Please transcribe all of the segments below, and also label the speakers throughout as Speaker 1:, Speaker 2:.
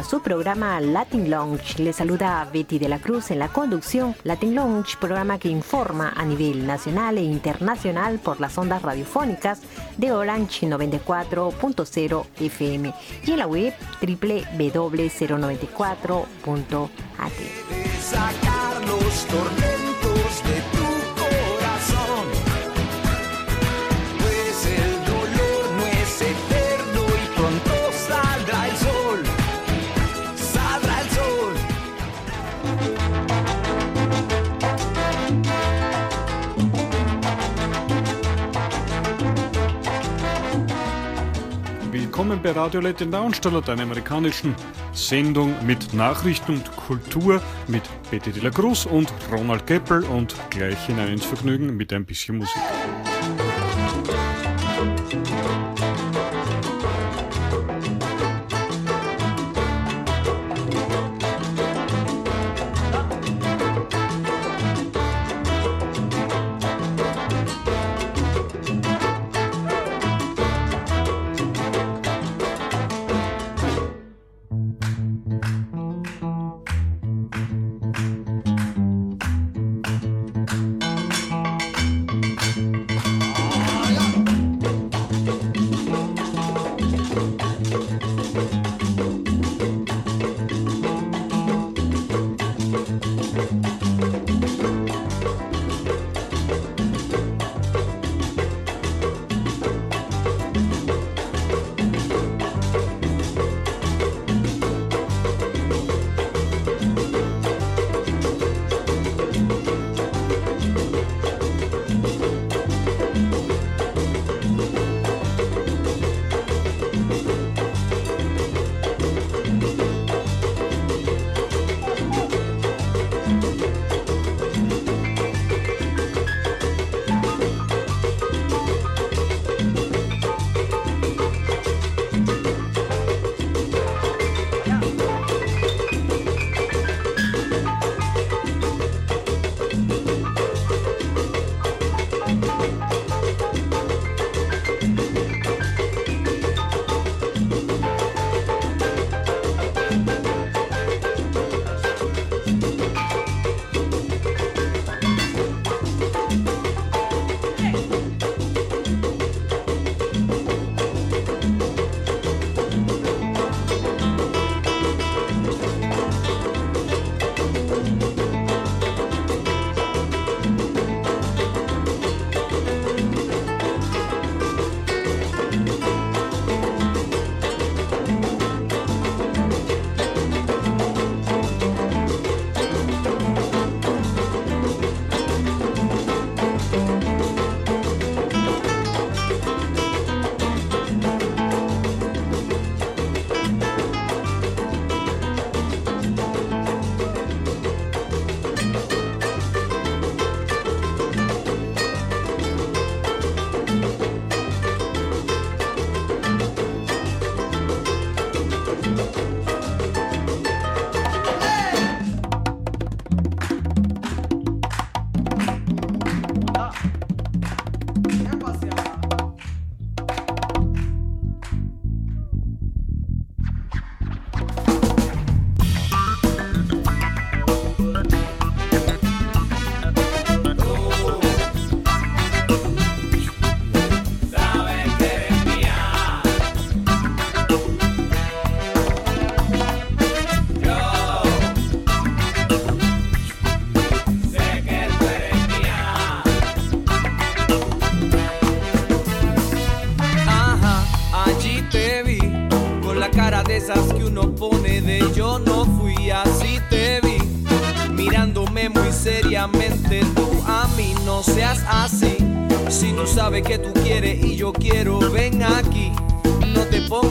Speaker 1: A su programa Latin Lounge. Le saluda Betty de la Cruz en la conducción. Latin Lounge, programa que informa a nivel nacional e internacional por las ondas radiofónicas de Orange 94.0 FM y en la web www.094.at.
Speaker 2: willkommen bei Radio Latin Downstaller, deiner amerikanischen Sendung mit Nachrichten und Kultur mit Betty de la Cruz und Ronald Keppel und gleich hinein ins Vergnügen mit ein bisschen Musik.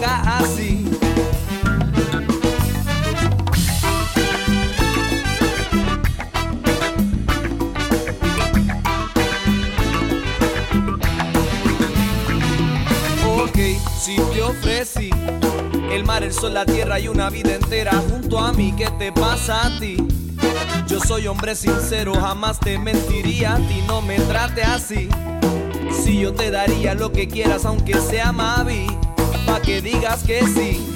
Speaker 3: Así. si te ofrecí el mar, el sol, la tierra y una vida entera junto a mí, ¿qué te pasa a ti? Yo soy hombre sincero, jamás te mentiría a ti, no me trate así. Si yo te daría lo que quieras, aunque sea Mavi, pa' que digas que sí.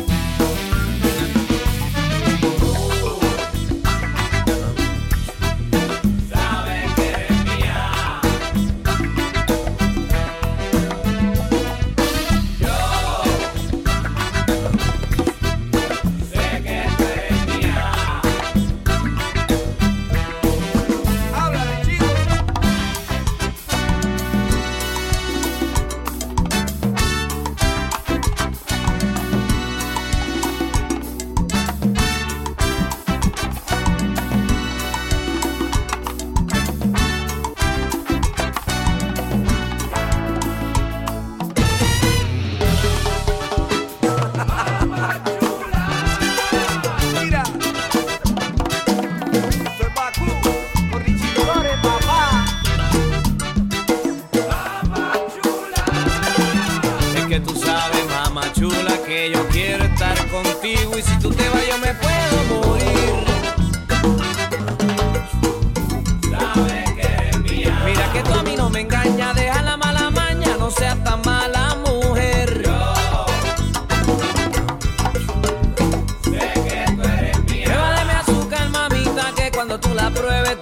Speaker 4: apruebe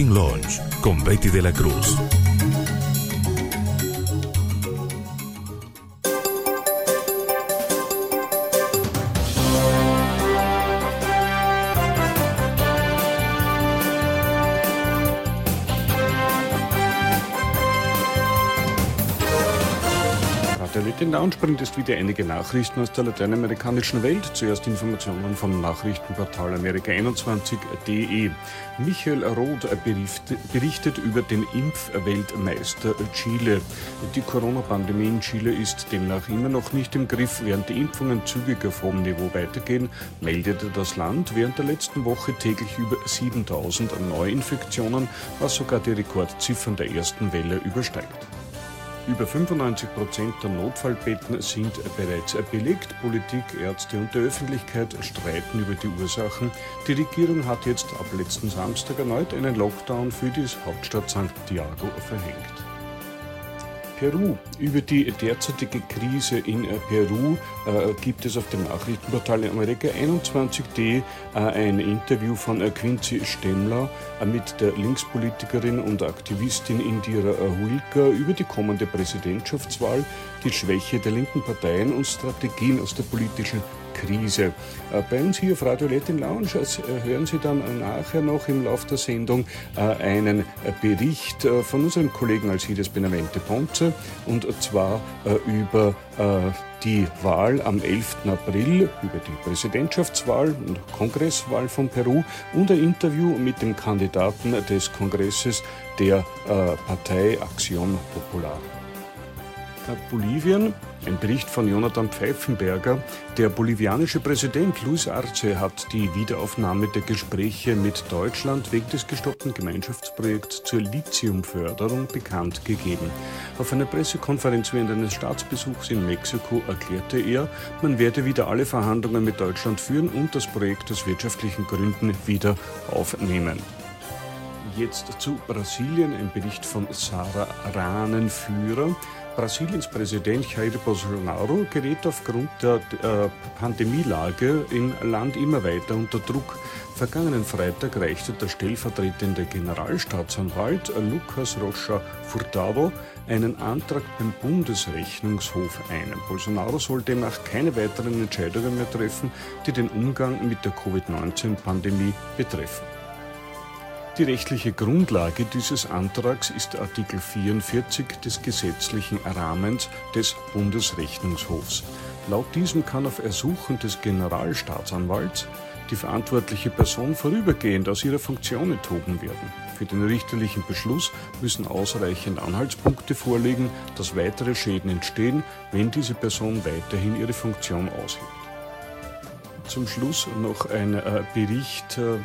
Speaker 4: Latin Lounge con Betty de la Cruz.
Speaker 2: Lounge ist wieder einige Nachrichten aus der lateinamerikanischen Welt. Zuerst Informationen vom Nachrichtenportal Amerika21.de. Michael Roth berichtet über den Impfweltmeister Chile. Die Corona-Pandemie in Chile ist demnach immer noch nicht im Griff, während die Impfungen zügig auf hohem Niveau weitergehen, meldete das Land während der letzten Woche täglich über 7000 Neuinfektionen, was sogar die Rekordziffern der ersten Welle übersteigt. Über 95 Prozent der Notfallbetten sind bereits belegt. Politik, Ärzte und die Öffentlichkeit streiten über die Ursachen. Die Regierung hat jetzt ab letzten Samstag erneut einen Lockdown für die Hauptstadt Santiago verhängt. Peru. Über die derzeitige Krise in äh, Peru äh, gibt es auf dem Nachrichtenportal Amerika 21d äh, ein Interview von äh, Quincy Stemmler äh, mit der Linkspolitikerin und Aktivistin Indira Huilka über die kommende Präsidentschaftswahl, die Schwäche der linken Parteien und Strategien aus der politischen Krise. Äh, bei uns hier auf Radio Latin Lounge äh, hören Sie dann nachher noch im Laufe der Sendung äh, einen Bericht von unserem Kollegen Alcides Benavente Ponce und zwar über die Wahl am 11. April, über die Präsidentschaftswahl und Kongresswahl von Peru und ein Interview mit dem Kandidaten des Kongresses der Partei Acción Popular. Bolivien. Ein Bericht von Jonathan Pfeifenberger. Der bolivianische Präsident Luis Arce hat die Wiederaufnahme der Gespräche mit Deutschland wegen des gestoppten Gemeinschaftsprojekts zur Lithiumförderung bekannt gegeben. Auf einer Pressekonferenz während eines Staatsbesuchs in Mexiko erklärte er, man werde wieder alle Verhandlungen mit Deutschland führen und das Projekt aus wirtschaftlichen Gründen wieder aufnehmen. Jetzt zu Brasilien, ein Bericht von Sarah Rahnenführer. Brasiliens Präsident Jair Bolsonaro gerät aufgrund der äh, Pandemielage im Land immer weiter unter Druck. Vergangenen Freitag reichte der stellvertretende Generalstaatsanwalt Lucas Rocha Furtado einen Antrag beim Bundesrechnungshof ein. Bolsonaro soll demnach keine weiteren Entscheidungen mehr treffen, die den Umgang mit der Covid-19-Pandemie betreffen. Die rechtliche Grundlage dieses Antrags ist Artikel 44 des gesetzlichen Rahmens des Bundesrechnungshofs. Laut diesem kann auf Ersuchen des Generalstaatsanwalts die verantwortliche Person vorübergehend aus ihrer Funktion enthoben werden. Für den richterlichen Beschluss müssen ausreichend Anhaltspunkte vorliegen, dass weitere Schäden entstehen, wenn diese Person weiterhin ihre Funktion ausübt. Zum Schluss noch ein äh, Bericht äh,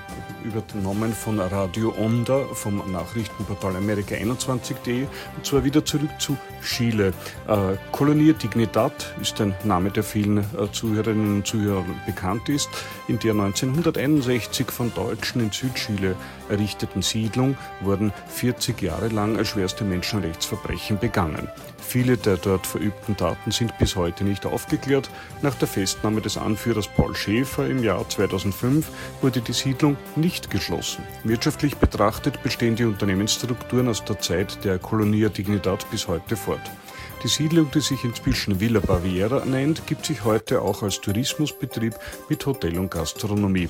Speaker 2: übernommen von Radio Onda vom Nachrichtenportal Amerika21.de und zwar wieder zurück zu Chile. Äh, Colonia Dignidad ist ein Name, der vielen äh, Zuhörerinnen und Zuhörern bekannt ist, in der 1961 von Deutschen in Südchile errichteten Siedlung wurden 40 Jahre lang schwerste Menschenrechtsverbrechen begangen. Viele der dort verübten Taten sind bis heute nicht aufgeklärt. Nach der Festnahme des Anführers Paul Schäfer im Jahr 2005 wurde die Siedlung nicht geschlossen. Wirtschaftlich betrachtet bestehen die Unternehmensstrukturen aus der Zeit der Colonia Dignidad bis heute fort. Die Siedlung, die sich inzwischen Villa Baviera nennt, gibt sich heute auch als Tourismusbetrieb mit Hotel und Gastronomie.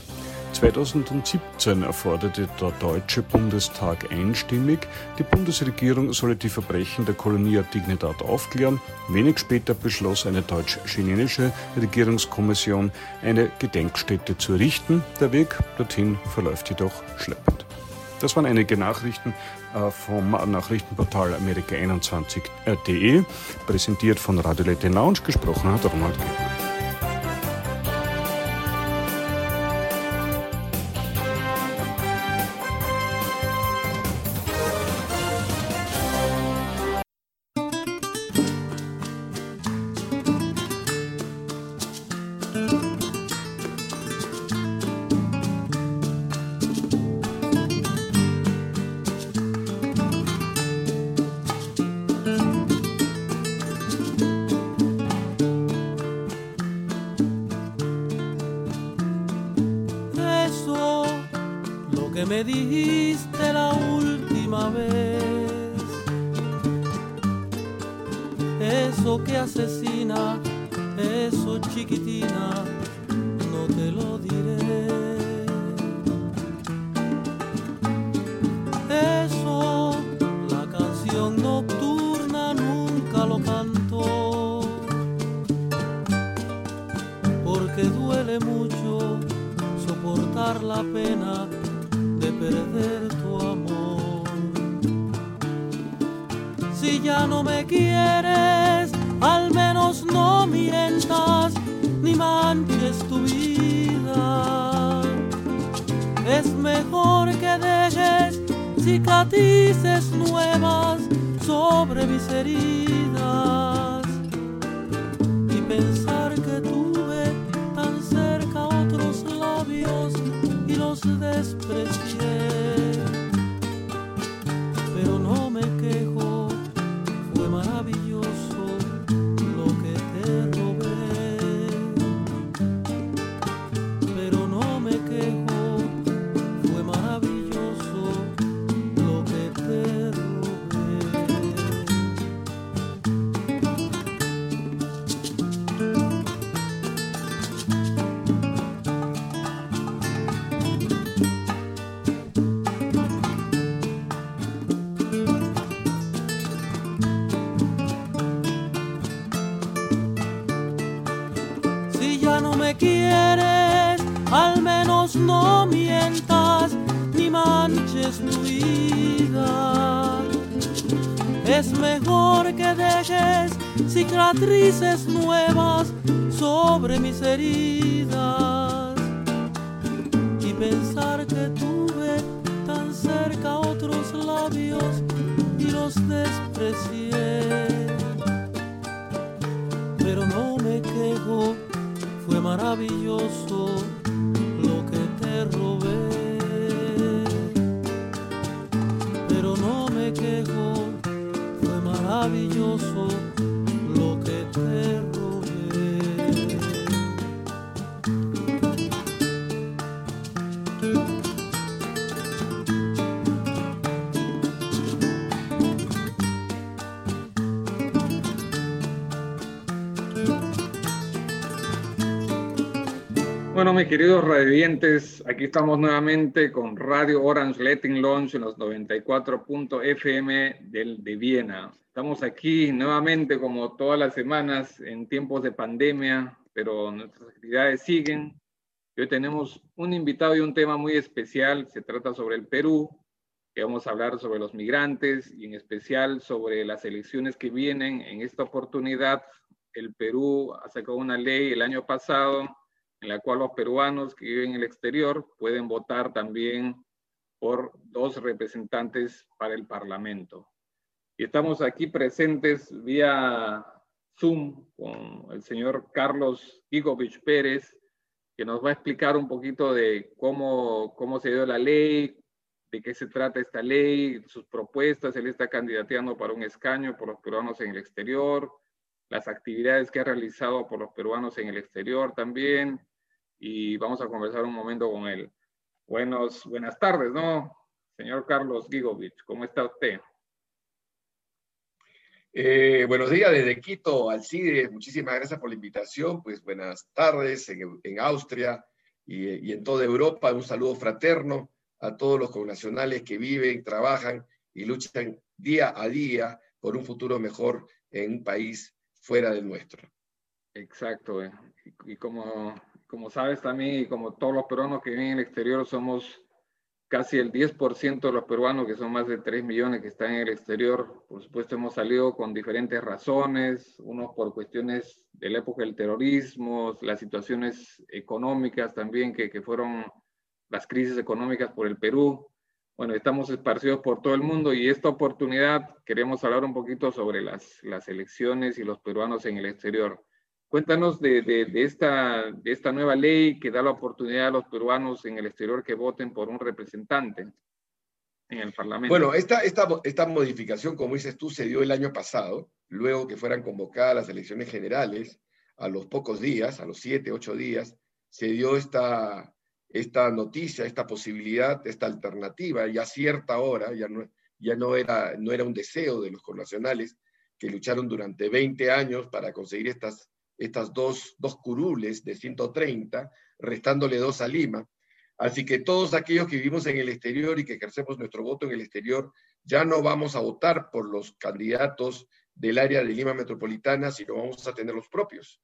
Speaker 2: 2017 erforderte der Deutsche Bundestag einstimmig, die Bundesregierung solle die Verbrechen der Kolonie Dignidad aufklären. Wenig später beschloss eine deutsch-chilenische Regierungskommission, eine Gedenkstätte zu errichten. Der Weg dorthin verläuft jedoch schleppend. Das waren einige Nachrichten äh, vom Nachrichtenportal Amerika21.de, präsentiert von Radio Lette Lounge, gesprochen hat Ronald Gebner.
Speaker 5: Y cicatrices nuevas sobre mis heridas
Speaker 6: queridos radiantes, aquí estamos nuevamente con Radio Orange Letting Launch en los 94.fm del, de Viena. Estamos aquí nuevamente como todas las semanas en tiempos de pandemia, pero nuestras actividades siguen. Hoy tenemos un invitado y un tema muy especial. Se trata sobre el Perú, que vamos a hablar sobre los migrantes y en especial sobre las elecciones que vienen. En esta oportunidad, el Perú ha sacado una ley el año pasado en la cual los peruanos que viven en el exterior pueden votar también por dos representantes para el Parlamento. Y estamos aquí presentes vía Zoom con el señor Carlos Gigovich Pérez, que nos va a explicar un poquito de cómo, cómo se dio la ley, de qué se trata esta ley, sus propuestas. Él está candidateando para un escaño por los peruanos en el exterior, las actividades que ha realizado por los peruanos en el exterior también, y vamos a conversar un momento con él. Buenos, buenas tardes, ¿no? Señor Carlos Gigovich, ¿cómo está usted?
Speaker 7: Eh, buenos días desde Quito, Alcide. Muchísimas gracias por la invitación. Pues buenas tardes en, en Austria y, y, en toda Europa. Un saludo fraterno a todos los connacionales que viven, trabajan y luchan día a día por un futuro mejor en un país fuera del nuestro.
Speaker 6: Exacto. Y, y como, como sabes también, y como todos los peruanos que viven en el exterior, somos casi el 10% de los peruanos, que son más de 3 millones que están en el exterior. Por supuesto, hemos salido con diferentes razones, unos por cuestiones de la época del terrorismo, las situaciones económicas también, que, que fueron las crisis económicas por el Perú. Bueno, estamos esparcidos por todo el mundo y esta oportunidad queremos hablar un poquito sobre las, las elecciones y los peruanos en el exterior. Cuéntanos de, de, de, esta, de esta nueva ley que da la oportunidad a los peruanos en el exterior que voten por un representante en el Parlamento.
Speaker 7: Bueno, esta, esta, esta modificación, como dices tú, se dio el año pasado, luego que fueran convocadas las elecciones generales, a los pocos días, a los siete, ocho días, se dio esta, esta noticia, esta posibilidad, esta alternativa, ya a cierta hora, ya no, ya no era, no era un deseo de los connacionales que lucharon durante 20 años para conseguir estas, estas dos, dos curules de 130, restándole dos a Lima. Así que todos aquellos que vivimos en el exterior y que ejercemos nuestro voto en el exterior, ya no vamos a votar por los candidatos del área de Lima Metropolitana, sino vamos a tener los propios.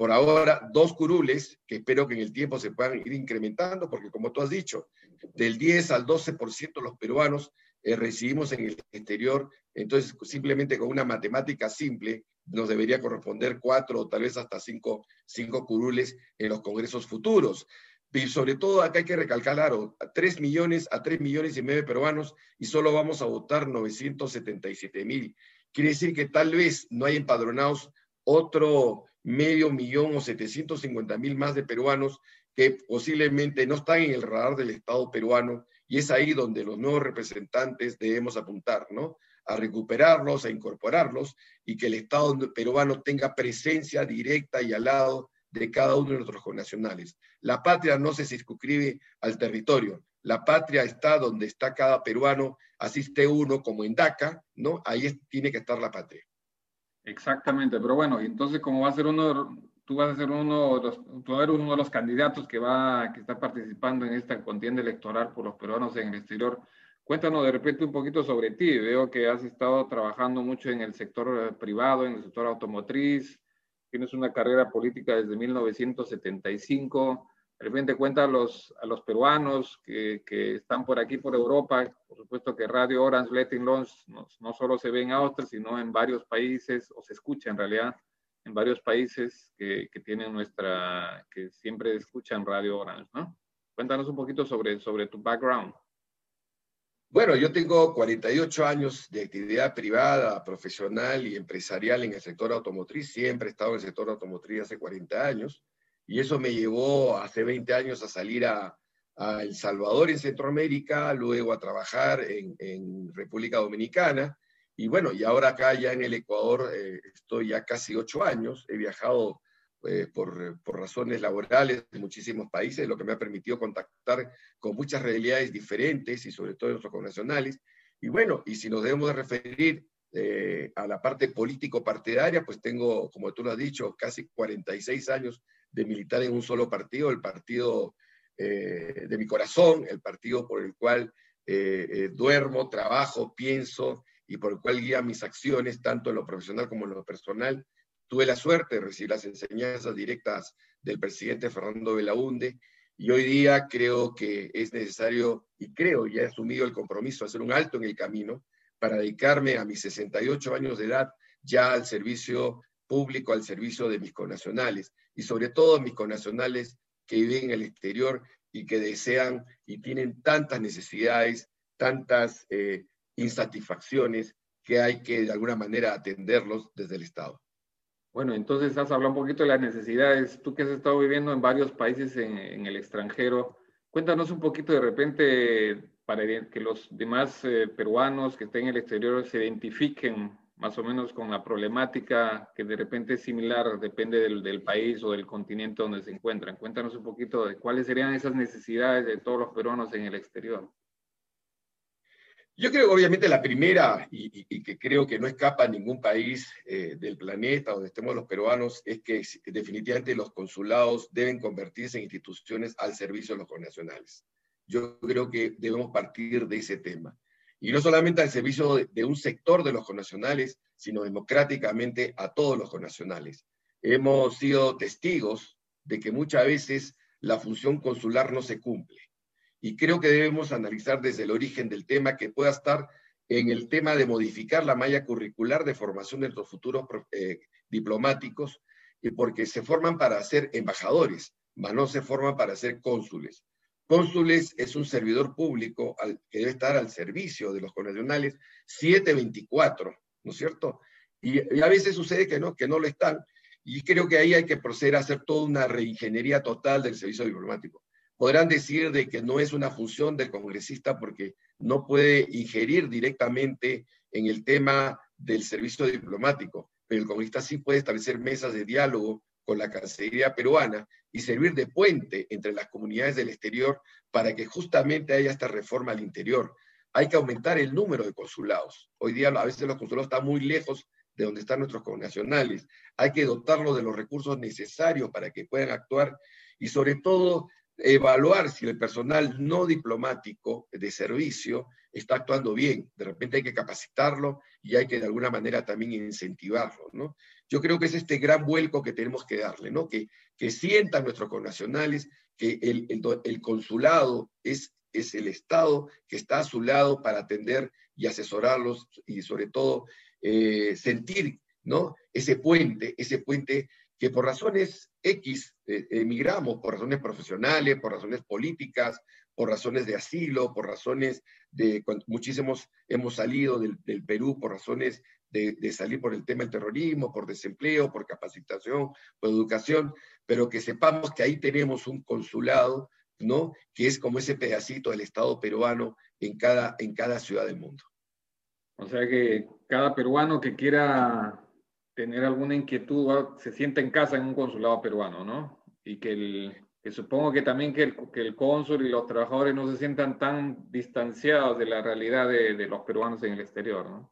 Speaker 7: Por ahora, dos curules que espero que en el tiempo se puedan ir incrementando, porque como tú has dicho, del 10 al 12% los peruanos eh, recibimos en el exterior, entonces simplemente con una matemática simple nos debería corresponder cuatro o tal vez hasta cinco, cinco curules en los congresos futuros. Y sobre todo acá hay que recalcar, claro, a 3 millones a 3 millones y medio peruanos y solo vamos a votar 977 mil. Quiere decir que tal vez no hay empadronados otro medio millón o 750 mil más de peruanos que posiblemente no están en el radar del Estado peruano y es ahí donde los nuevos representantes debemos apuntar, ¿no? A recuperarlos, a incorporarlos y que el Estado peruano tenga presencia directa y al lado de cada uno de nuestros connacionales. La patria no se circunscribe al territorio, la patria está donde está cada peruano, asiste uno como en DACA, ¿no? Ahí tiene que estar la patria.
Speaker 6: Exactamente, pero bueno, entonces como va a ser uno, tú vas a ser uno de los, tú eres uno de los candidatos que va, que está participando en esta contienda electoral por los peruanos en el exterior. Cuéntanos de repente un poquito sobre ti. Veo que has estado trabajando mucho en el sector eh, privado, en el sector automotriz, tienes una carrera política desde 1975. De repente cuenta a los, a los peruanos que, que, están por aquí, por Europa. Por supuesto que Radio Orange Letting Launch no, no, solo se ve en Austria, sino en varios países, o se escucha en realidad en varios países que, que tienen nuestra, que siempre escuchan Radio Orange, ¿no? Cuéntanos un poquito sobre, sobre tu background.
Speaker 7: Bueno, yo tengo 48 años de actividad privada, profesional y empresarial en el sector automotriz. Siempre he estado en el sector automotriz hace 40 años. Y eso me llevó hace 20 años a salir a, El Salvador en Centroamérica, luego a trabajar en, en, República Dominicana. Y bueno, y ahora acá ya en el Ecuador eh, estoy ya casi ocho años. He viajado eh, por, por, razones laborales de muchísimos países, lo que me ha permitido contactar con muchas realidades diferentes y sobre todo nuestros connacionales. Y bueno, y si nos debemos de referir eh, a la parte político-partidaria, pues tengo, como tú lo has dicho, casi 46 años de militar en un solo partido, el partido eh, de mi corazón, el partido por el cual eh, eh, duermo, trabajo, pienso y por el cual guía mis acciones, tanto en lo profesional como en lo personal. Tuve la suerte de recibir las enseñanzas directas del presidente Fernando Belaunde y hoy día creo que es necesario, y creo, ya he asumido el compromiso de hacer un alto en el camino para dedicarme a mis 68 años de edad ya al servicio público, al servicio de mis connacionales y sobre todo mis connacionales que viven en el exterior y que desean y tienen tantas necesidades, tantas eh, insatisfacciones que hay que de alguna manera atenderlos desde el Estado.
Speaker 6: Bueno, entonces has hablado un poquito de las necesidades. Tú que has estado viviendo en varios países en, en el extranjero, cuéntanos un poquito de repente para que los demás eh, peruanos que estén en el exterior se identifiquen más o menos con la problemática que de repente es similar, depende del, del, país o del continente donde se encuentran. Cuéntanos un poquito de cuáles serían esas necesidades de todos los peruanos en el exterior.
Speaker 7: Yo creo obviamente la primera, y, y, que creo que no escapa a ningún país eh, del planeta donde estemos los peruanos, es que definitivamente los consulados deben convertirse en instituciones al servicio de los connacionales. Yo creo que debemos partir de ese tema. Y no solamente al servicio de, un sector de los connacionales, sino democráticamente a todos los connacionales. Hemos sido testigos de que muchas veces la función consular no se cumple y creo que debemos analizar desde el origen del tema que pueda estar en el tema de modificar la malla curricular de formación de nuestros futuros eh, diplomáticos, y porque se forman para ser embajadores, mas no se forman para ser cónsules. Cónsules es un servidor público al, que debe estar al servicio de los connacionales 724, ¿no es cierto? Y, y, a veces sucede que no, que no lo están, y creo que ahí hay que proceder a hacer toda una reingeniería total del servicio diplomático podrán decir de que no es una función del congresista porque no puede ingerir directamente en el tema del servicio diplomático, pero el congresista sí puede establecer mesas de diálogo con la Cancillería peruana y servir de puente entre las comunidades del exterior para que justamente haya esta reforma al interior. hay que aumentar el número de consulados. Hoy día a veces los consulados están muy lejos de donde están nuestros connacionales. Hay que dotarlos de los recursos necesarios para que puedan actuar y sobre todo evaluar si el personal no diplomático de servicio está actuando bien. De repente hay que capacitarlo y hay que de alguna manera también incentivarlo, ¿no? Yo creo que es este gran vuelco que tenemos que darle, ¿no? Que, que sientan nuestros connacionales que el, el, consulado es, es el Estado que está a su lado para atender y asesorarlos y sobre todo eh, sentir, ¿no? Ese puente, ese puente que por razones X eh, emigramos, por razones profesionales, por razones políticas, por razones de asilo, por razones de, muchísimos hemos salido del, Perú por razones de, salir por el tema del terrorismo, por desempleo, por capacitación, por educación, pero que sepamos que ahí tenemos un consulado, ¿no? Que es como ese pedacito del Estado peruano en cada, en cada ciudad del mundo.
Speaker 6: O sea que cada peruano que quiera tener alguna inquietud, se siente en casa en un consulado peruano, ¿no? Y que, el, que supongo que también que el, que el cónsul y los trabajadores no se sientan tan distanciados de la realidad de, de los peruanos en el exterior, ¿no?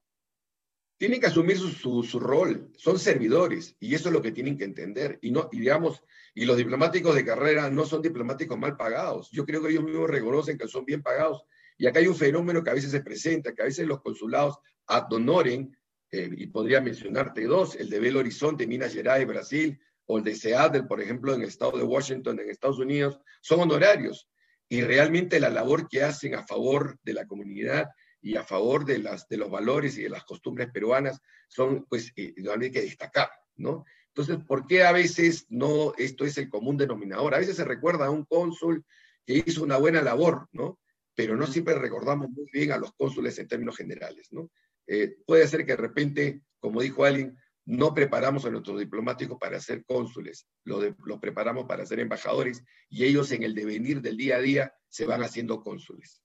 Speaker 7: Tienen que asumir su, su, rol, son servidores, y eso es lo que tienen que entender. Y, no, y digamos, y los diplomáticos de carrera no son diplomáticos mal pagados. Yo creo que ellos mismos reconocen que son bien pagados. Y acá hay un fenómeno que a veces se presenta, que a veces los consulados adonoren eh, y podría mencionarte dos, el de Belo Horizonte, Minas Gerais, Brasil, o el de Seattle, por ejemplo, en el estado de Washington, en Estados Unidos, son honorarios. Y realmente la labor que hacen a favor de la comunidad y a favor de, las, de los valores y de las costumbres peruanas son, pues, eh, hay que destacar, ¿no? Entonces, ¿por qué a veces no, esto es el común denominador? A veces se recuerda a un cónsul que hizo una buena labor, ¿no? Pero no siempre recordamos muy bien a los cónsules en términos generales, ¿no? Eh, puede ser que de repente, como dijo alguien, no preparamos a nuestros diplomáticos para ser cónsules, los, preparamos para ser embajadores y ellos en el devenir del día a día se van haciendo cónsules.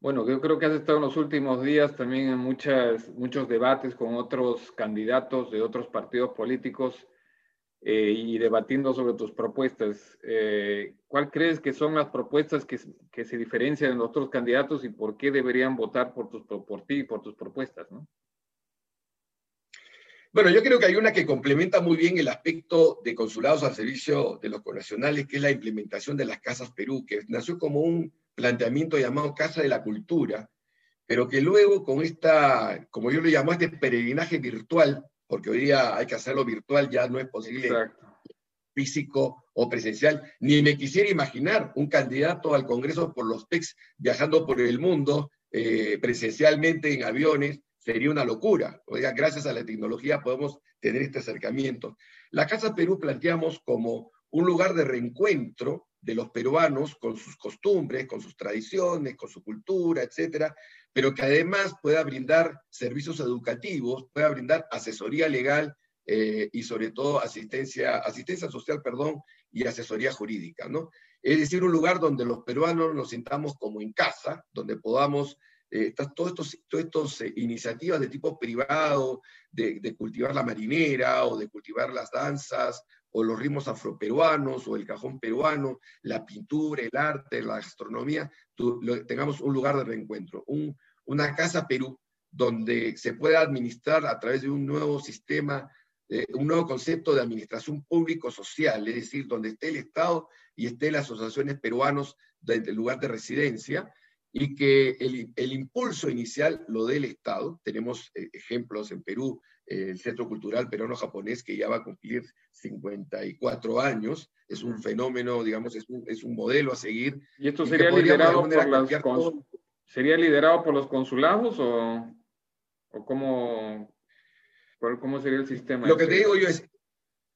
Speaker 6: Bueno, yo creo que has estado en los últimos días también en muchas, muchos debates con otros candidatos de otros partidos políticos eh, y debatiendo sobre tus propuestas. Eh, ¿Cuál crees que son las propuestas que, se diferencian de los otros candidatos y por qué deberían votar por, tus, por ti y por tus propuestas? ¿no?
Speaker 7: Bueno, yo creo que hay una que complementa muy bien el aspecto de consulados al servicio de los connacionales, que es la implementación de las Casas Perú, que nació como un planteamiento llamado Casa de la Cultura, pero que luego con esta, como yo lo llamo, este peregrinaje virtual porque hoy día hay que hacerlo virtual, ya no es posible físico o presencial. Ni me quisiera imaginar un candidato al Congreso por los PECs viajando por el mundo eh, presencialmente en aviones, sería una locura. O sea, gracias a la tecnología podemos tener este acercamiento. La Casa Perú planteamos como un lugar de reencuentro de los peruanos con sus costumbres, con sus tradiciones, con su cultura, etcétera, pero que además pueda brindar servicios educativos, pueda brindar asesoría legal eh, y sobre todo asistencia, asistencia social, perdón, y asesoría jurídica, ¿no? Es decir, un lugar donde los peruanos nos sintamos como en casa, donde podamos, eh, todas estas eh, iniciativas de tipo privado, de, cultivar la marinera o de cultivar las danzas o los ritmos afroperuanos o el cajón peruano, la pintura, el arte, la gastronomía, tengamos un lugar de reencuentro, una casa Perú donde se pueda administrar a través de un nuevo sistema, eh, un nuevo concepto de administración público-social, es decir, donde esté el Estado y esté las asociaciones peruanos del lugar de residencia, y que el, el, impulso inicial lo dé el Estado. Tenemos eh, ejemplos en Perú el Centro Cultural Peruano-Japonés, que ya va a cumplir 54 años. Es un fenómeno, digamos, es un, es un modelo a seguir.
Speaker 6: ¿Y esto sería, liderado por, las sería liderado por los consulados o, o cómo, cómo sería el sistema?
Speaker 7: Lo que te digo yo es,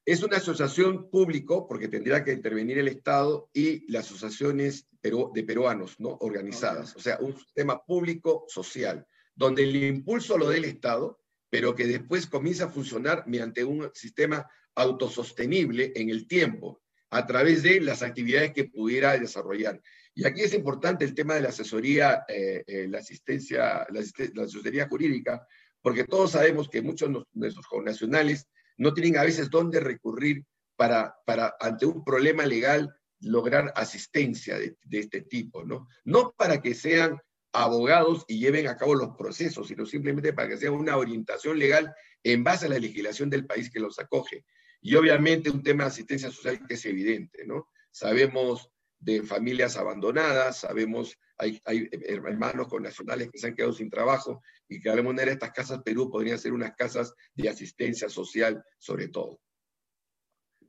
Speaker 7: es una asociación público, porque tendría que intervenir el Estado y las asociaciones de peruanos ¿no? organizadas. O sea, un sistema público social, donde el impulso lo dé el Estado pero que después comienza a funcionar mediante un sistema autosostenible en el tiempo, a través de las actividades que pudiera desarrollar. Y aquí es importante el tema de la asesoría, eh, eh, la asistencia, la, asesoría jurídica, porque todos sabemos que muchos de nuestros nacionales no tienen a veces dónde recurrir para, para ante un problema legal, lograr asistencia de, de, este tipo, ¿no? No para que sean abogados y lleven a cabo los procesos, sino simplemente para que sea una orientación legal en base a la legislación del país que los acoge. Y obviamente un tema de asistencia social que es evidente, ¿no? Sabemos de familias abandonadas, sabemos, hay, hay hermanos con nacionales que se han quedado sin trabajo y que de alguna manera estas casas Perú podrían ser unas casas de asistencia social sobre todo.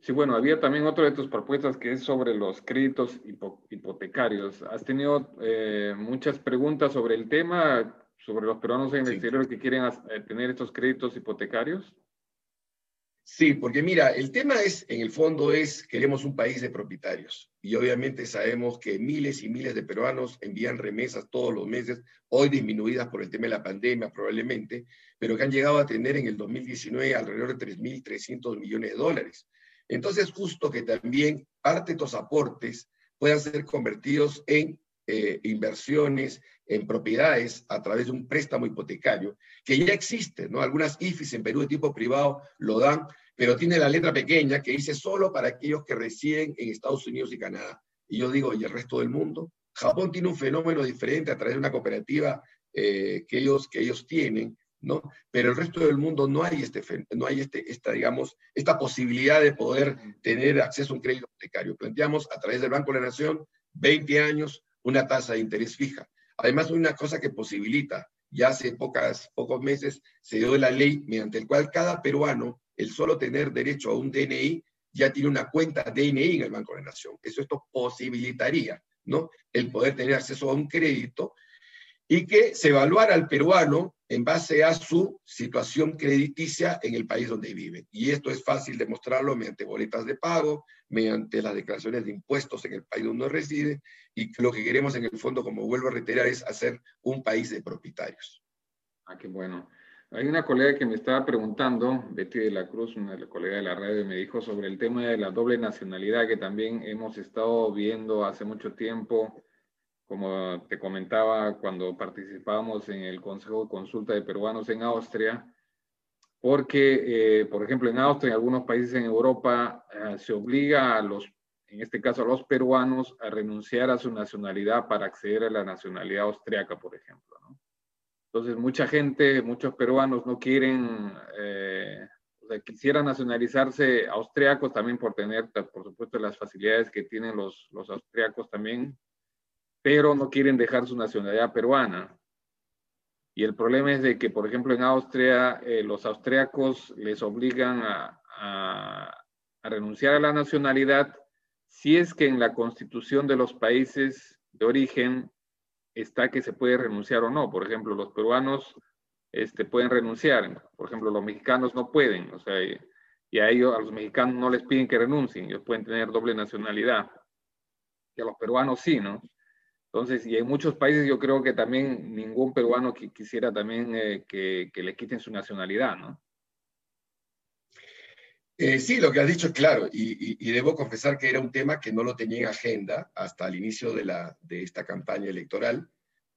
Speaker 6: Sí, bueno, había también otra de tus propuestas que es sobre los créditos hipotecarios. ¿Has tenido eh, muchas preguntas sobre el tema, sobre los peruanos en el exterior que quieren eh, tener estos créditos hipotecarios?
Speaker 7: Sí, porque mira, el tema es, en el fondo es, queremos un país de propietarios. Y obviamente sabemos que miles y miles de peruanos envían remesas todos los meses, hoy disminuidas por el tema de la pandemia probablemente, pero que han llegado a tener en el 2019 alrededor de 3.300 millones de dólares. Entonces, justo que también parte de estos aportes puedan ser convertidos en eh, inversiones, en propiedades a través de un préstamo hipotecario, que ya existe, ¿no? Algunas IFIs en Perú de tipo privado lo dan, pero tiene la letra pequeña que dice solo para aquellos que residen en Estados Unidos y Canadá. Y yo digo, ¿y el resto del mundo? Japón tiene un fenómeno diferente a través de una cooperativa eh, que, ellos, que ellos tienen, ¿no? Pero el resto del mundo no hay, este, no hay este, esta, digamos, esta posibilidad de poder tener acceso a un crédito hipotecario. Planteamos a través del Banco de la Nación 20 años una tasa de interés fija. Además, una cosa que posibilita, ya hace pocos meses se dio la ley mediante el cual cada peruano, el solo tener derecho a un DNI, ya tiene una cuenta DNI en el Banco de la Nación. Eso esto posibilitaría, ¿no? El poder tener acceso a un crédito y que se evaluara al peruano en base a su situación crediticia en el país donde vive. Y esto es fácil demostrarlo mediante boletas de pago, mediante las declaraciones de impuestos en el país donde reside, y lo que queremos en el fondo, como vuelvo a reiterar, es hacer un país de propietarios.
Speaker 6: Ah, qué bueno. Hay una colega que me estaba preguntando, Betty de la Cruz, una colega de la radio, me dijo sobre el tema de la doble nacionalidad que también hemos estado viendo hace mucho tiempo como te comentaba cuando participábamos en el Consejo de Consulta de Peruanos en Austria, porque, eh, por ejemplo, en Austria, en algunos países en Europa, eh, se obliga a los, en este caso a los peruanos, a renunciar a su nacionalidad para acceder a la nacionalidad austriaca, por ejemplo. ¿no? Entonces, mucha gente, muchos peruanos no quieren, eh, o sea, quisieran nacionalizarse austriacos también por tener, por supuesto, las facilidades que tienen los, los austriacos también pero no quieren dejar su nacionalidad peruana. Y el problema es de que, por ejemplo, en Austria, eh, los austriacos les obligan a, a, renunciar a la nacionalidad si es que en la constitución de los países de origen está que se puede renunciar o no. Por ejemplo, los peruanos este, pueden renunciar, por ejemplo, los mexicanos no pueden, o sea, y a ellos, a los mexicanos no les piden que renuncien, ellos pueden tener doble nacionalidad, y a los peruanos sí, ¿no? Entonces, y en muchos países yo creo que también ningún peruano quisiera también eh, que, le quiten su nacionalidad, ¿no?
Speaker 7: Eh, sí, lo que has dicho es claro, y, debo confesar que era un tema que no lo tenía en agenda hasta el inicio de, la, de esta campaña electoral,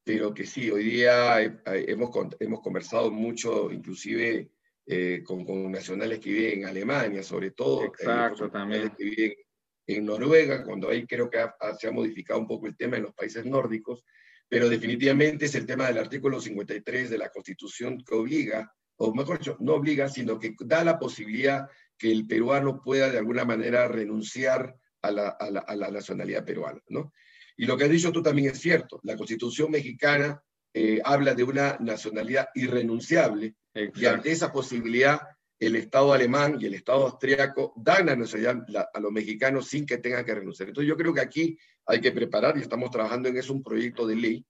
Speaker 7: pero que sí, hoy día hemos, hemos conversado mucho, inclusive eh, con, con, nacionales que viven en Alemania, sobre todo.
Speaker 6: Exacto, también.
Speaker 7: Que viven en Noruega, cuando ahí creo que se ha modificado un poco el tema en los países nórdicos, pero definitivamente es el tema del artículo 53 de la Constitución que obliga, o mejor dicho, no obliga, sino que da la posibilidad que el peruano pueda de alguna manera renunciar a la, a la, a la nacionalidad peruana, ¿no? Y lo que has dicho tú también es cierto, la Constitución mexicana eh, habla de una nacionalidad irrenunciable y ante esa posibilidad el Estado alemán y el Estado austriaco dan la nacionalidad a los mexicanos sin que tengan que renunciar. Entonces yo creo que aquí hay que preparar, y estamos trabajando en eso, un proyecto de ley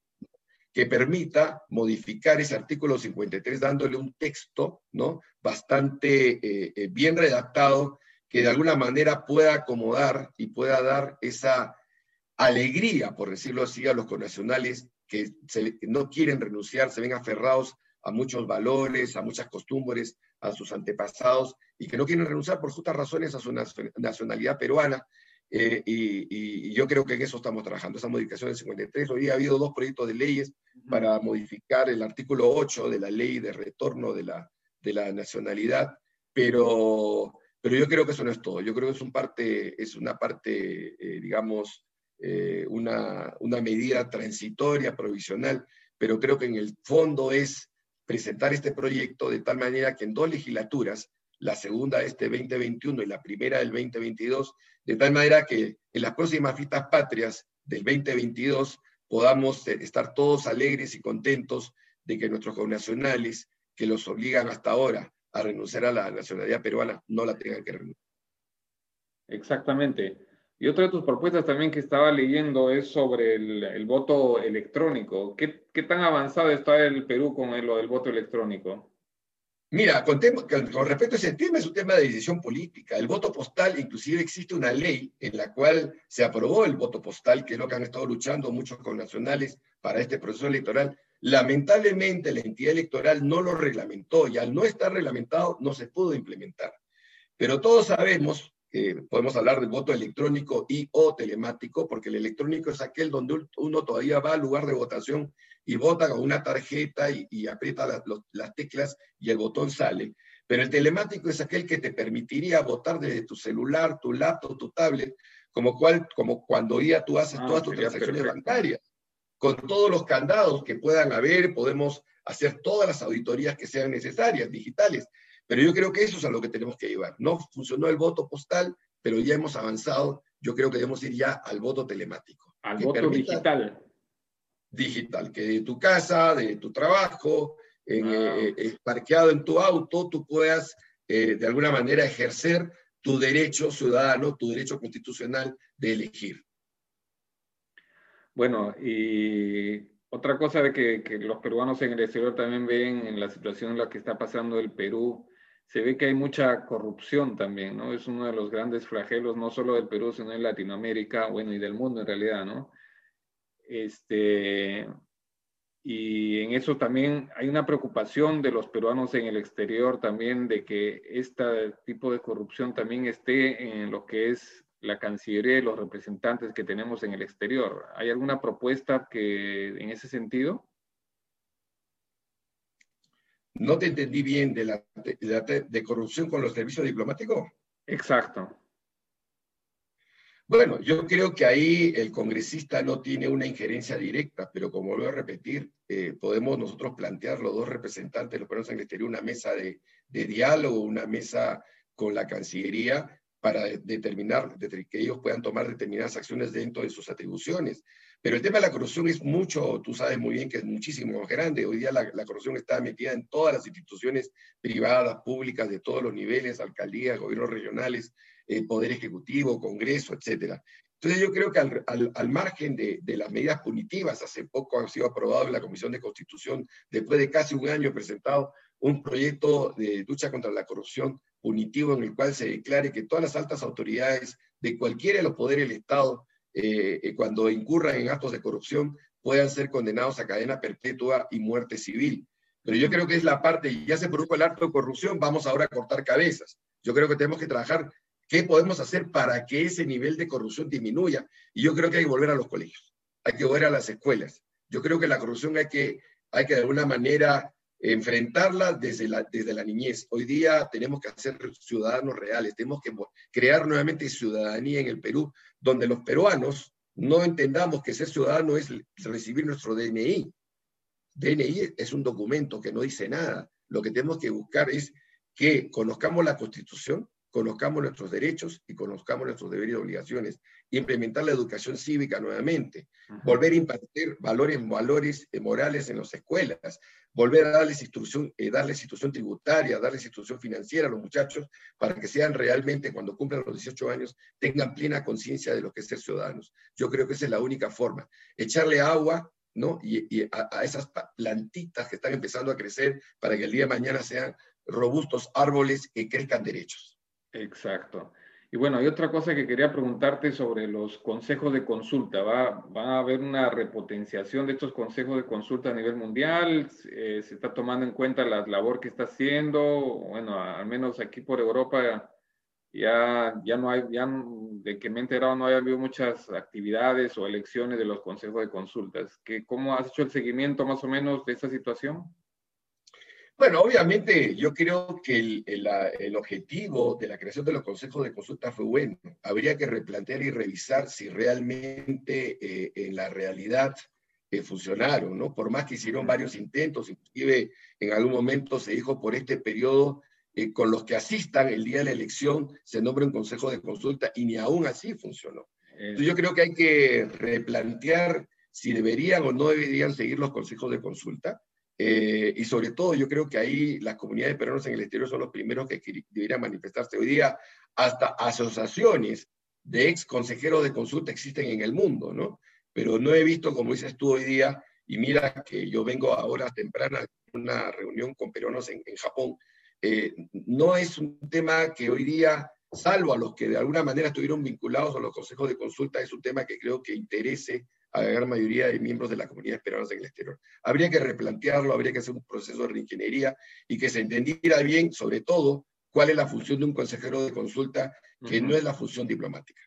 Speaker 7: que permita modificar ese artículo 53 dándole un texto ¿no? bastante eh, eh, bien redactado que de alguna manera pueda acomodar y pueda dar esa alegría, por decirlo así, a los connacionales que no quieren renunciar, se ven aferrados a muchos valores, a muchas costumbres, a sus antepasados y que no quieren renunciar por justas razones a su nacionalidad peruana. Eh, y, yo creo que en eso estamos trabajando, esa modificación del 53. Hoy ha habido dos proyectos de leyes para modificar el artículo 8 de la ley de retorno de la, de la nacionalidad, pero, pero yo creo que eso no es todo. Yo creo que es, un parte, es una parte, eh, digamos, eh, una, una medida transitoria, provisional, pero creo que en el fondo es presentar este proyecto de tal manera que en dos legislaturas, la segunda de este 2021 y la primera del 2022, de tal manera que en las próximas fiestas patrias del 2022 podamos eh, estar todos alegres y contentos de que nuestros connacionales que los obligan hasta ahora a renunciar a la nacionalidad peruana no la tengan que renunciar.
Speaker 6: Exactamente. Y otra de tus propuestas también que estaba leyendo es sobre el, voto electrónico. ¿Qué, ¿Qué, tan avanzado está el Perú con lo del voto electrónico?
Speaker 7: Mira, con, con, respecto a ese tema, es un tema de decisión política. El voto postal, inclusive existe una ley en la cual se aprobó el voto postal, que es lo que han estado luchando muchos connacionales para este proceso electoral. Lamentablemente, la entidad electoral no lo reglamentó y al no estar reglamentado no se pudo implementar. Pero todos sabemos podemos hablar del voto electrónico y o telemático, porque el electrónico es aquel donde uno todavía va al lugar de votación y vota con una tarjeta y, aprieta las teclas y el botón sale. Pero el telemático es aquel que te permitiría votar desde tu celular, tu laptop, tu tablet, como, cual, como cuando ya tú haces ah, todas tus transacciones bancarias. Con todos los candados que puedan haber, podemos hacer todas las auditorías que sean necesarias, digitales. Pero yo creo que eso es a lo que tenemos que llevar. No funcionó el voto postal, pero ya hemos avanzado. Yo creo que debemos ir ya al voto telemático.
Speaker 6: Al voto digital.
Speaker 7: Digital, que de tu casa, de tu trabajo, en, ah. eh, eh, parqueado en tu auto, tú puedas eh, de alguna manera ejercer tu derecho ciudadano, tu derecho constitucional de elegir.
Speaker 6: Bueno, y otra cosa de que, que, los peruanos en el exterior también ven en la situación en la que está pasando el Perú se ve que hay mucha corrupción también, ¿no? Es uno de los grandes flagelos, no solo del Perú, sino de Latinoamérica, bueno, y del mundo en realidad, ¿no? Este, y en eso también hay una preocupación de los peruanos en el exterior también de que este tipo de corrupción también esté en lo que es la Cancillería y los representantes que tenemos en el exterior. ¿Hay alguna propuesta que en ese sentido?
Speaker 7: No te entendí bien de la de, corrupción con los servicios diplomáticos.
Speaker 6: Exacto.
Speaker 7: Bueno, yo creo que ahí el congresista no tiene una injerencia directa, pero como voy a repetir, eh, podemos nosotros plantear los dos representantes, los peruanos en el exterior, una mesa de, de diálogo, una mesa con la Cancillería para determinar, que ellos puedan tomar determinadas acciones dentro de sus atribuciones. Pero el tema de la corrupción es mucho, tú sabes muy bien que es muchísimo más grande. Hoy día la, corrupción está metida en todas las instituciones privadas, públicas, de todos los niveles, alcaldías, gobiernos regionales, eh, poder ejecutivo, congreso, etcétera. Entonces yo creo que al, margen de, de, las medidas punitivas, hace poco ha sido aprobado en la Comisión de Constitución, después de casi un año presentado un proyecto de lucha contra la corrupción punitivo en el cual se declare que todas las altas autoridades de cualquiera de los poderes del Estado eh, eh, cuando incurran en actos de corrupción, puedan ser condenados a cadena perpetua y muerte civil. Pero yo creo que es la parte, ya se produjo el acto de corrupción, vamos ahora a cortar cabezas. Yo creo que tenemos que trabajar qué podemos hacer para que ese nivel de corrupción disminuya. Y yo creo que hay que volver a los colegios, hay que volver a las escuelas. Yo creo que la corrupción hay que, hay que de alguna manera enfrentarla desde la, desde la niñez. Hoy día tenemos que hacer ciudadanos reales, tenemos que crear nuevamente ciudadanía en el Perú, donde los peruanos no entendamos que ser ciudadano es recibir nuestro DNI. DNI es un documento que no dice nada. Lo que tenemos que buscar es que conozcamos la Constitución, conozcamos nuestros derechos y conozcamos nuestros deberes y obligaciones. Implementar la educación cívica nuevamente, volver a impartir valores, valores eh, morales en las escuelas, volver a darles instrucción, eh, darles instrucción tributaria, darles instrucción financiera a los muchachos para que sean realmente, cuando cumplan los 18 años, tengan plena conciencia de lo que es ser ciudadanos. Yo creo que esa es la única forma. Echarle agua ¿no? Y, a, a, esas plantitas que están empezando a crecer para que el día de mañana sean robustos árboles que crezcan derechos.
Speaker 6: Exacto. Y bueno, hay otra cosa que quería preguntarte sobre los consejos de consulta. ¿Va, va a haber una repotenciación de estos consejos de consulta a nivel mundial? Eh, ¿Se está tomando en cuenta la labor que está haciendo? Bueno, al menos aquí por Europa ya, ya no hay, ya de que me he enterado no ha habido muchas actividades o elecciones de los consejos de consultas. ¿Qué, ¿Cómo has hecho el seguimiento más o menos de esta situación?
Speaker 7: Bueno, obviamente yo creo que el, objetivo de la creación de los consejos de consulta fue bueno. Habría que replantear y revisar si realmente eh, en la realidad eh, funcionaron, ¿no? Por más que hicieron varios intentos, inclusive en algún momento se dijo por este periodo, eh, con los que asistan el día de la elección se nombra un consejo de consulta y ni aún así funcionó. Entonces yo creo que hay que replantear si deberían o no deberían seguir los consejos de consulta. Eh, y sobre todo, yo creo que ahí las comunidades peruanas en el exterior son los primeros que deberían manifestarse. Hoy día, hasta asociaciones de ex consejeros de consulta existen en el mundo, ¿no? Pero no he visto, como dices tú hoy día, y mira que yo vengo a horas tempranas de una reunión con peruanos en, Japón, eh, no es un tema que hoy día, salvo a los que de alguna manera estuvieron vinculados a los consejos de consulta, es un tema que creo que interese a la gran mayoría de miembros de la comunidad peruana en el exterior. Habría que replantearlo, habría que hacer un proceso de reingeniería y que se entendiera bien, sobre todo, cuál es la función de un consejero de consulta, que no es la función diplomática.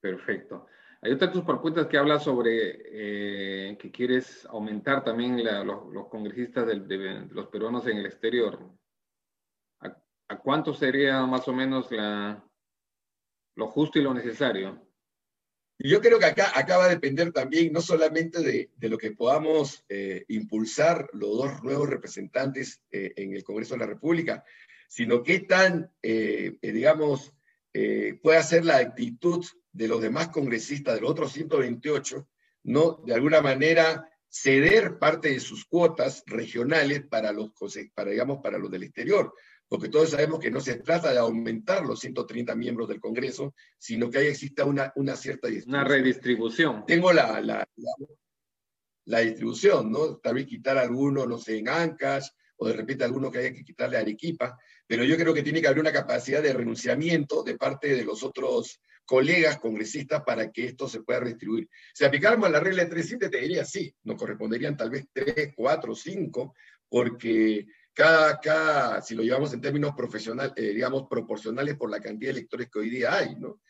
Speaker 6: Perfecto. Hay otra de tus propuestas que habla sobre eh, que quieres aumentar también los, congresistas de, los peruanos en el exterior. ¿A, ¿A, cuánto sería más o menos la, lo justo y lo necesario?
Speaker 7: Y yo creo que acá, acá va a depender también no solamente de, de lo que podamos eh, impulsar los dos nuevos representantes eh, en el Congreso de la República, sino qué tan, eh, digamos, puede ser la actitud de los demás congresistas, de los otros 128, ¿no? De alguna manera ceder parte de sus cuotas regionales para los, para, digamos, para los del exterior porque todos sabemos que no se trata de aumentar los 130 miembros del Congreso, sino que ahí exista una, una cierta
Speaker 6: Una redistribución.
Speaker 7: Tengo la, la, la, distribución, ¿no? Tal vez quitar alguno, no sé, en Ancash, o de repente alguno que haya que quitarle a Arequipa, pero yo creo que tiene que haber una capacidad de renunciamiento de parte de los otros colegas congresistas para que esto se pueda redistribuir. Si aplicáramos la regla de 300, te diría sí, nos corresponderían tal vez 3, 4, 5, porque cada, si lo llevamos en términos profesionales, eh, digamos, proporcionales por la cantidad de electores que hoy día hay, ¿no?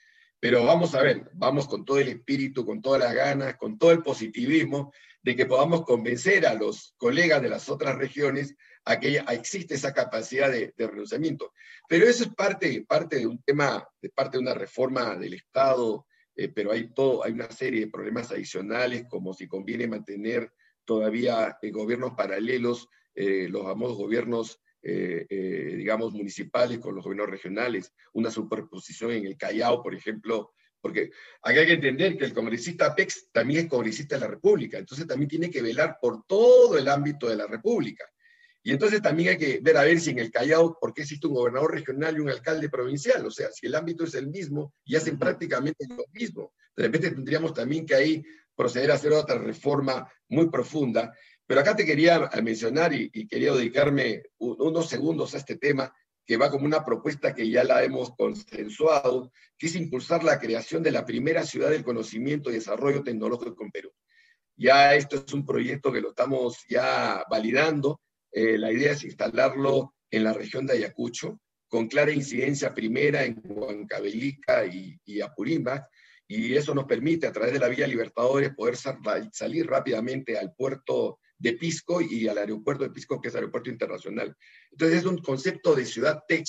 Speaker 7: Pero vamos a ver, vamos con todo el espíritu, con todas las ganas, con todo el positivismo de que podamos convencer a los colegas de las otras regiones a que existe esa capacidad de, renunciamiento. Pero eso es parte, parte de un tema, de parte de una reforma del Estado, eh, pero hay, todo, hay una serie de problemas adicionales, como si conviene mantener todavía eh, gobiernos paralelos eh, los famosos gobiernos, eh, eh, digamos, municipales con los gobiernos regionales, una superposición en el Callao, por ejemplo, porque hay que entender que el congresista PEX también es congresista de la República, entonces también tiene que velar por todo el ámbito de la República. Y entonces también hay que ver a ver si en el Callao, ¿por qué existe un gobernador regional y un alcalde provincial? O sea, si el ámbito es el mismo y hacen prácticamente lo mismo. De repente tendríamos también que ahí proceder a hacer otra reforma muy profunda pero acá te quería mencionar y, quería dedicarme unos segundos a este tema, que va como una propuesta que ya la hemos consensuado, que es impulsar la creación de la primera ciudad del conocimiento y desarrollo tecnológico en Perú. Ya esto es un proyecto que lo estamos ya validando. Eh, la idea es instalarlo en la región de Ayacucho, con clara incidencia primera en Huancavelica y, y Apurímac, y eso nos permite a través de la vía Libertadores poder salir rápidamente al puerto de Pisco y al aeropuerto de Pisco, que es aeropuerto internacional. Entonces es un concepto de ciudad tech,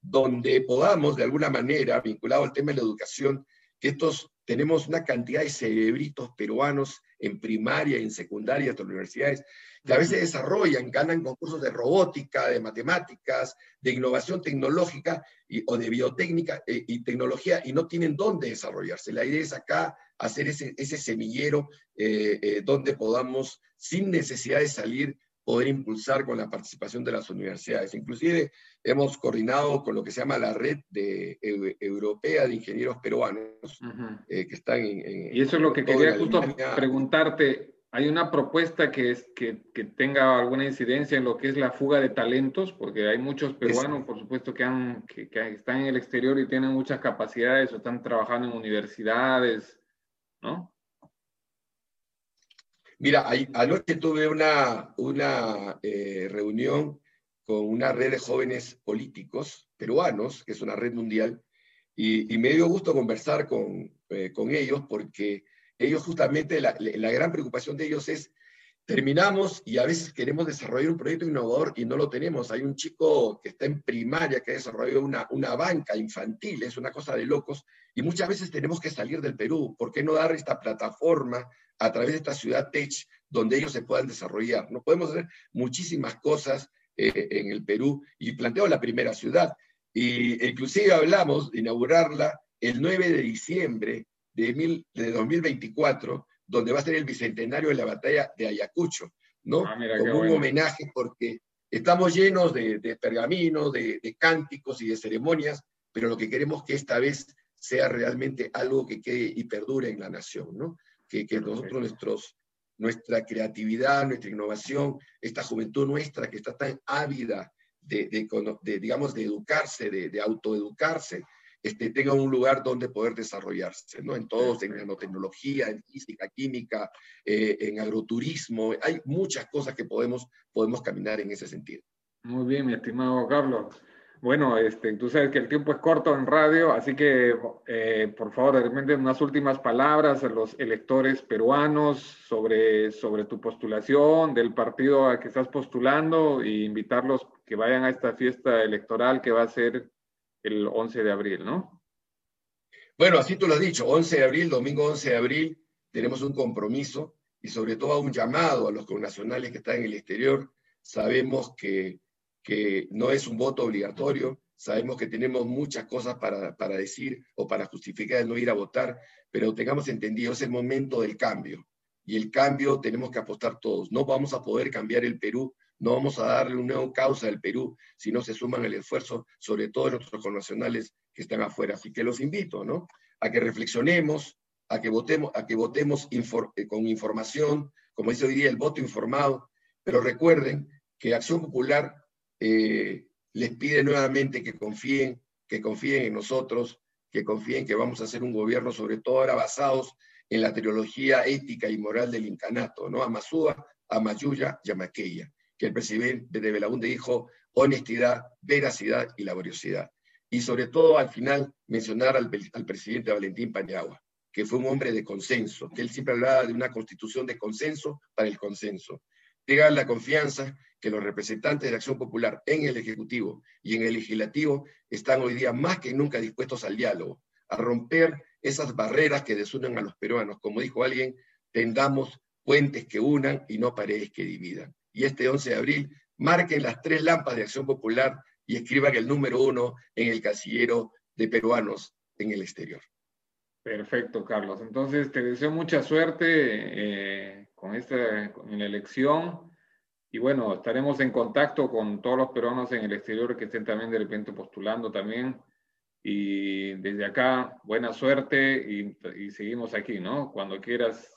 Speaker 7: donde podamos, de alguna manera, vinculado al tema de la educación, que estos tenemos una cantidad de cerebritos peruanos en primaria en secundaria las universidades, que a veces desarrollan, ganan concursos de robótica, de matemáticas, de innovación tecnológica y, o de biotécnica eh, y tecnología y no tienen dónde desarrollarse. La idea es acá hacer ese, ese semillero eh, eh, donde podamos, sin necesidad de salir, poder impulsar con la participación de las universidades. Inclusive hemos coordinado con lo que se llama la red de, europea de ingenieros peruanos, que están en,
Speaker 6: Y eso es lo que quería justo preguntarte. ¿Hay una propuesta que, es, que, que, tenga alguna incidencia en lo que es la fuga de talentos? Porque hay muchos peruanos, por supuesto, que, han, que, están en el exterior y tienen muchas capacidades o están trabajando en universidades, ¿no?
Speaker 7: Mira, anoche tuve una, una eh, reunión con una red de jóvenes políticos peruanos, que es una red mundial, y, me dio gusto conversar con, eh, con ellos porque ellos justamente, la, gran preocupación de ellos es terminamos y a veces queremos desarrollar un proyecto innovador y no lo tenemos. Hay un chico que está en primaria que ha desarrollado una, una banca infantil, es una cosa de locos, y muchas veces tenemos que salir del Perú. ¿Por qué no dar esta plataforma a través de esta ciudad Tech donde ellos se puedan desarrollar? No podemos hacer muchísimas cosas eh, en el Perú y planteo la primera ciudad. Y inclusive hablamos de inaugurarla el 9 de diciembre de, mil, de 2024 donde va a ser el bicentenario de la batalla de Ayacucho, ¿no? Ah, Como un homenaje porque estamos llenos de, de pergaminos, de, cánticos y de ceremonias, pero lo que queremos que esta vez sea realmente algo que quede y perdure en la nación, ¿no? Que, que nosotros, nuestros, nuestra creatividad, nuestra innovación, esta juventud nuestra que está tan ávida de, de, digamos, de educarse, de autoeducarse, este, tenga un lugar donde poder desarrollarse, ¿no? En todos, en nanotecnología, en física, química, eh, en agroturismo, hay muchas cosas que podemos, podemos caminar en ese sentido.
Speaker 6: Muy bien, mi estimado Carlos. Bueno, este, tú sabes que el tiempo es corto en radio, así que eh, por favor, de repente unas últimas palabras a los electores peruanos sobre, sobre tu postulación, del partido a que estás postulando e invitarlos que vayan a esta fiesta electoral que va a ser el 11 de abril, ¿no?
Speaker 7: Bueno, así tú lo has dicho, 11 de abril, domingo 11 de abril, tenemos un compromiso y sobre todo un llamado a los connacionales que están en el exterior. Sabemos que, que no es un voto obligatorio, sabemos que tenemos muchas cosas para, para decir o para justificar el no ir a votar, pero tengamos entendido, es el momento del cambio. Y el cambio tenemos que apostar todos. No vamos a poder cambiar el Perú no vamos a darle una nueva causa al Perú si no se suman el esfuerzo, sobre todo nuestros connacionales que están afuera. Así que los invito, ¿no? A que reflexionemos, a que votemos, a que votemos eh, con información, como dice hoy día, el voto informado, pero recuerden que Acción Popular eh, les pide nuevamente que confíen, que confíen en nosotros, que confíen que vamos a hacer un gobierno, sobre todo ahora basados en la teología ética y moral del incanato, ¿no? A Masúa, a Mayuya y a Maqueya el presidente de Belaunde dijo honestidad, veracidad y laboriosidad. Y sobre todo al final mencionar al, presidente Valentín Pañagua, que fue un hombre de consenso, que él siempre hablaba de una constitución de consenso para el consenso. Tenga la confianza que los representantes de la Acción Popular en el Ejecutivo y en el Legislativo están hoy día más que nunca dispuestos al diálogo, a romper esas barreras que desunen a los peruanos. Como dijo alguien, tendamos puentes que unan y no paredes que dividan y este 11 de abril, marquen las tres lámparas de acción popular y escriban el número uno en el casillero de peruanos en el exterior.
Speaker 6: Perfecto, Carlos. Entonces, te deseo mucha suerte eh, con esta en la elección. Y bueno, estaremos en contacto con todos los peruanos en el exterior que estén también de repente postulando también. Y desde acá, buena suerte y seguimos aquí, ¿no? Cuando quieras,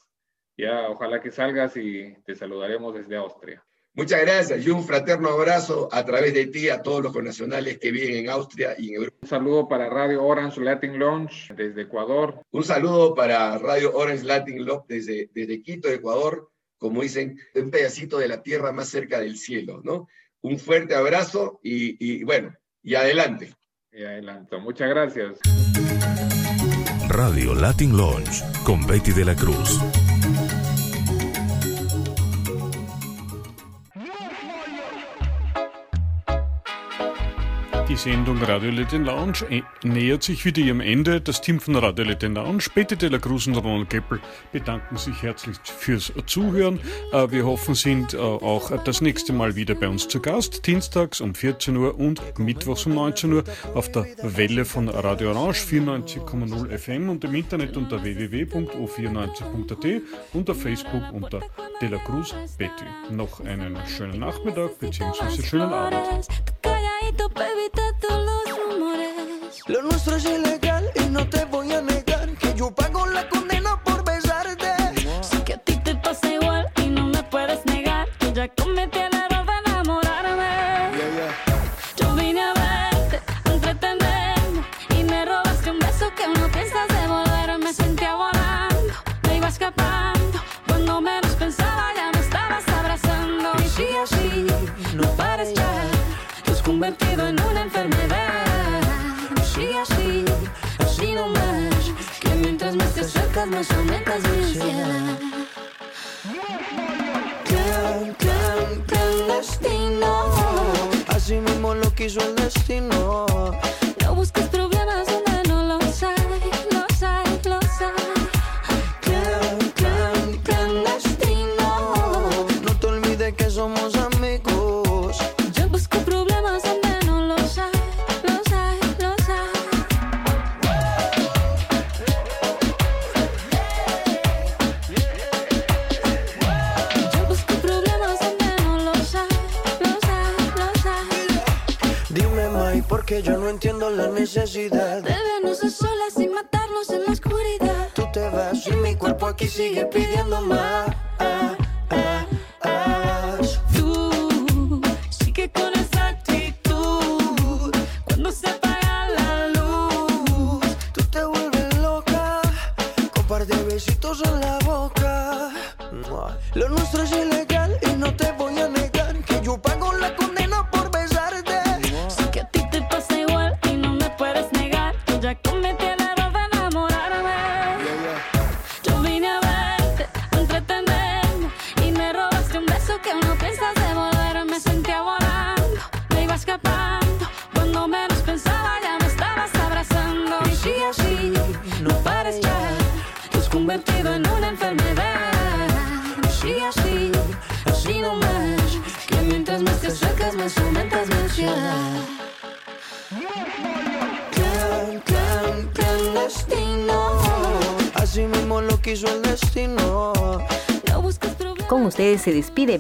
Speaker 6: ya ojalá que salgas y te saludaremos desde Austria.
Speaker 7: Muchas gracias y un fraterno abrazo a través de ti a todos los connacionales que viven en Austria y en Europa.
Speaker 6: Un saludo para Radio Orange Latin Launch desde Ecuador.
Speaker 7: Un saludo para Radio Orange Latin Launch desde, desde Quito, Ecuador. Como dicen, un pedacito de la tierra más cerca del cielo, ¿no? Un fuerte abrazo y, y bueno, y adelante.
Speaker 6: Y adelante. Muchas gracias.
Speaker 4: Radio Latin Launch con Betty de la Cruz.
Speaker 2: Sendung Radio Latin Lounge äh, nähert sich wieder ihrem Ende. Das Team von Radio Latin Lounge, Peter de la Cruz und Ronald Keppel bedanken sich herzlich fürs Zuhören. Äh, wir hoffen, sind äh, auch das nächste Mal wieder bei uns zu Gast, dienstags um 14 Uhr und mittwochs um 19 Uhr auf der Welle von Radio Orange 94,0 FM und im Internet unter www.o94.at und auf Facebook unter De la Cruz Betty. Noch einen schönen Nachmittag bzw. schönen Abend.
Speaker 8: los rumores. Lo nuestro es ilegal y no te voy a negar que yo pago la condena por besarte.
Speaker 9: Sé que a ti te pasa igual y no me puedes negar que ya cometí el
Speaker 8: destino.
Speaker 9: Así
Speaker 8: mismo lo quiso el destino
Speaker 1: she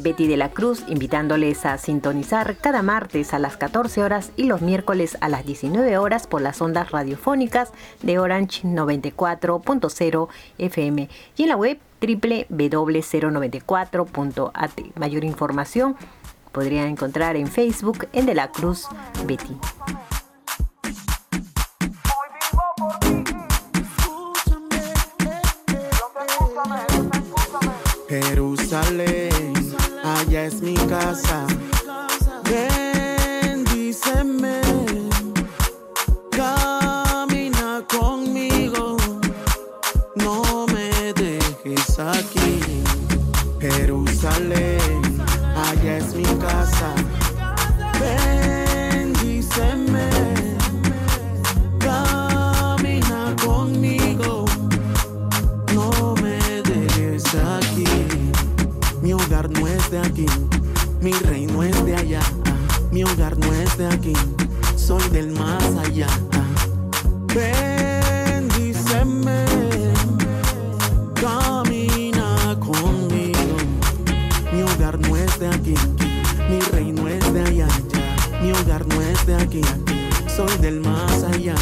Speaker 1: Betty de la Cruz, invitándoles a sintonizar cada martes a las 14 horas y los miércoles a las 19 horas por las ondas radiofónicas de Orange 94.0 FM y en la web www.094.at. Mayor información podría encontrar en Facebook en De la Cruz Betty.
Speaker 10: Jerusalén. bless me, cause Mi reino es de allá, mi hogar no es de aquí, soy del más allá. Bendíceme, camina conmigo. Mi hogar no es de aquí, mi reino es de allá, mi hogar no es de aquí, soy del más allá.